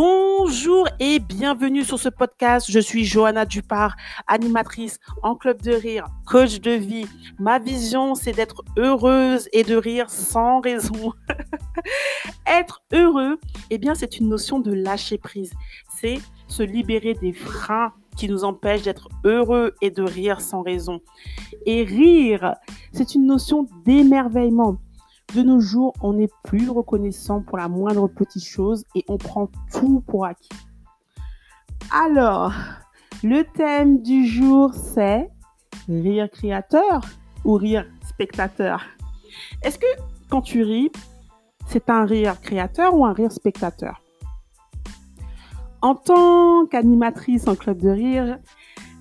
Bonjour et bienvenue sur ce podcast. Je suis Johanna Dupart, animatrice en club de rire, coach de vie. Ma vision, c'est d'être heureuse et de rire sans raison. Être heureux, eh bien, c'est une notion de lâcher prise. C'est se libérer des freins qui nous empêchent d'être heureux et de rire sans raison. Et rire, c'est une notion d'émerveillement. De nos jours, on n'est plus reconnaissant pour la moindre petite chose et on prend tout pour acquis. Alors, le thème du jour, c'est rire créateur ou rire spectateur? Est-ce que quand tu ris, c'est un rire créateur ou un rire spectateur? En tant qu'animatrice en club de rire,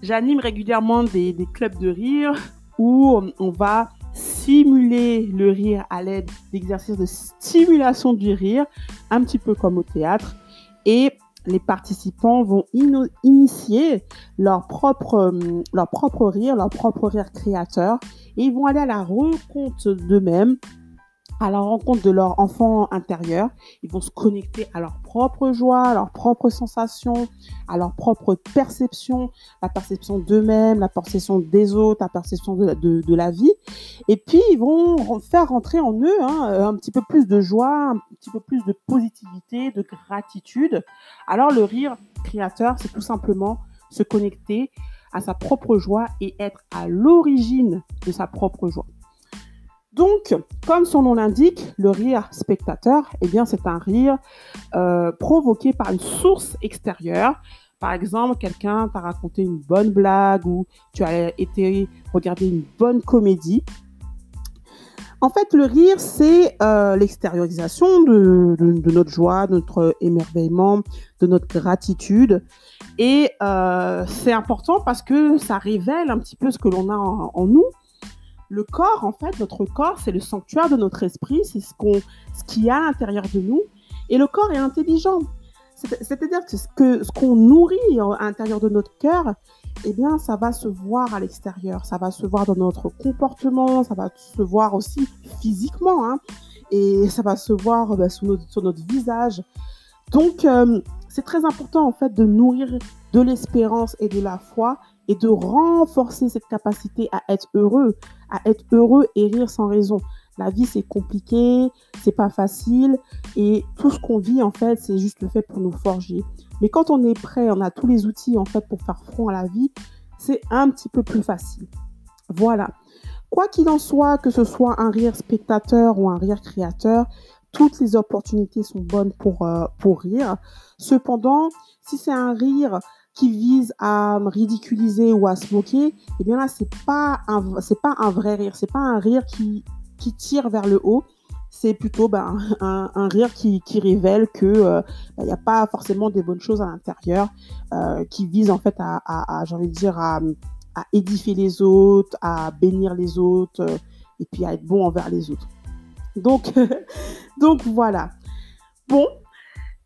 j'anime régulièrement des, clubs de rire où on va simuler le rire à l'aide d'exercices de stimulation du rire, un petit peu comme au théâtre. Et les participants vont initier leur propre, euh, leur propre rire, leur propre rire créateur. Et ils vont aller à la rencontre d'eux-mêmes à la rencontre de leur enfant intérieur. Ils vont se connecter à leur propre joie, à leurs propres sensations, à leur propre perception, la perception d'eux-mêmes, la perception des autres, la perception de la, de, la, vie. Et puis, ils vont faire rentrer en eux hein, un petit peu plus de joie, un petit peu plus de positivité, de gratitude. Alors, le rire créateur, c'est tout simplement se connecter à sa propre joie et être à l'origine de sa propre joie. Donc, comme son nom l'indique, le rire spectateur, eh bien, c'est un rire euh, provoqué par une source extérieure. Par exemple, quelqu'un t'a raconté une bonne blague ou tu as été regarder une bonne comédie. En fait, le rire, c'est euh, l'extériorisation de, notre joie, de notre émerveillement, de notre gratitude. Et euh, c'est important parce que ça révèle un petit peu ce que l'on a en nous le corps, en fait, notre corps, c'est le sanctuaire de notre esprit, c'est ce qu'on, ce qu'il y a à l'intérieur de nous. Et le corps est intelligent. C'est-à-dire que ce, qu'on nourrit à l'intérieur de notre cœur, eh bien, ça va se voir à l'extérieur. Ça va se voir dans notre comportement, ça va se voir aussi physiquement, hein, et ça va se voir bah, sur, notre, sur, notre, visage. Donc, euh, c'est très important, en fait, de nourrir de l'espérance et de la foi et de renforcer cette capacité à être heureux, à être heureux et rire sans raison. La vie, c'est compliqué, c'est pas facile et tout ce qu'on vit, en fait, c'est juste le fait pour nous forger. Mais quand on est prêt, on a tous les outils, en fait, pour faire front à la vie, c'est un petit peu plus facile. Voilà. Quoi qu'il en soit, que ce soit un rire spectateur ou un rire créateur, toutes les opportunités sont bonnes pour, euh, pour rire. Cependant, si c'est un rire qui vise à ridiculiser ou à se moquer, eh bien là, c'est pas un, c'est pas un vrai rire. C'est pas un rire qui, qui tire vers le haut. C'est plutôt ben, un, rire qui, qui révèle que euh, ben, il n'y a pas forcément des bonnes choses à l'intérieur, euh, qui vise en fait à j'ai envie de dire, à, à, édifier les autres, à bénir les autres, euh, et puis à être bon envers les autres. Donc, donc voilà. Bon,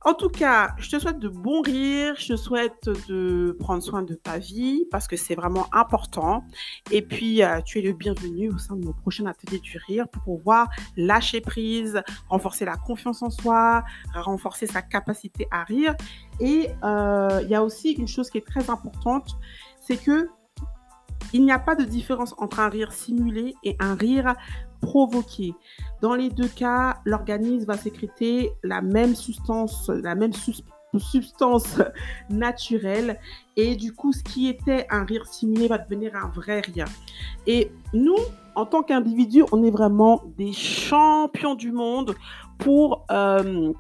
en tout cas, je te souhaite de bons rires, je te souhaite de prendre soin de ta vie parce que c'est vraiment important. Et puis, euh, tu es le bienvenu au sein de mon prochain atelier du rire pour pouvoir lâcher prise, renforcer la confiance en soi, renforcer sa capacité à rire. Et euh, il y a aussi une chose qui est très importante, c'est que il n'y a pas de différence entre un rire simulé et un rire provoqué. Dans les deux cas, l'organisme va sécréter la même substance, la même substance naturelle et du coup ce qui était un rire simulé va devenir un vrai rire. Et nous, en tant qu'individus, on est vraiment des champions du monde pour, euh,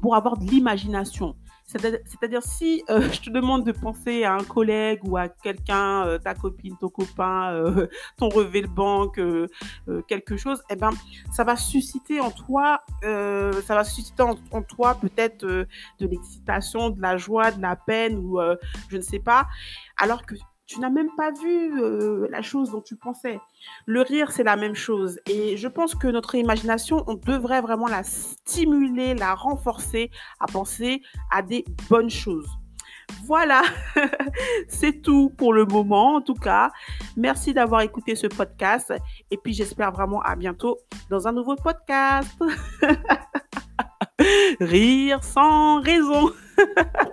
pour avoir de l'imagination. C'est-à-dire, si euh, je te demande de penser à un collègue ou à quelqu'un, euh, ta copine, ton copain, euh, ton relevé de banque, quelque chose, eh ben, ça va susciter en toi, ça va susciter en toi peut-être de l'excitation, de la joie, de la peine ou je ne sais pas. Alors que tu n'as même pas vu euh, la chose dont tu pensais. Le rire, c'est la même chose. Et je pense que notre imagination, on devrait vraiment la stimuler, la renforcer à penser à des bonnes choses. Voilà, c'est tout pour le moment en tout cas. Merci d'avoir écouté ce podcast et puis j'espère vraiment à bientôt dans un nouveau podcast. Rire sans raison.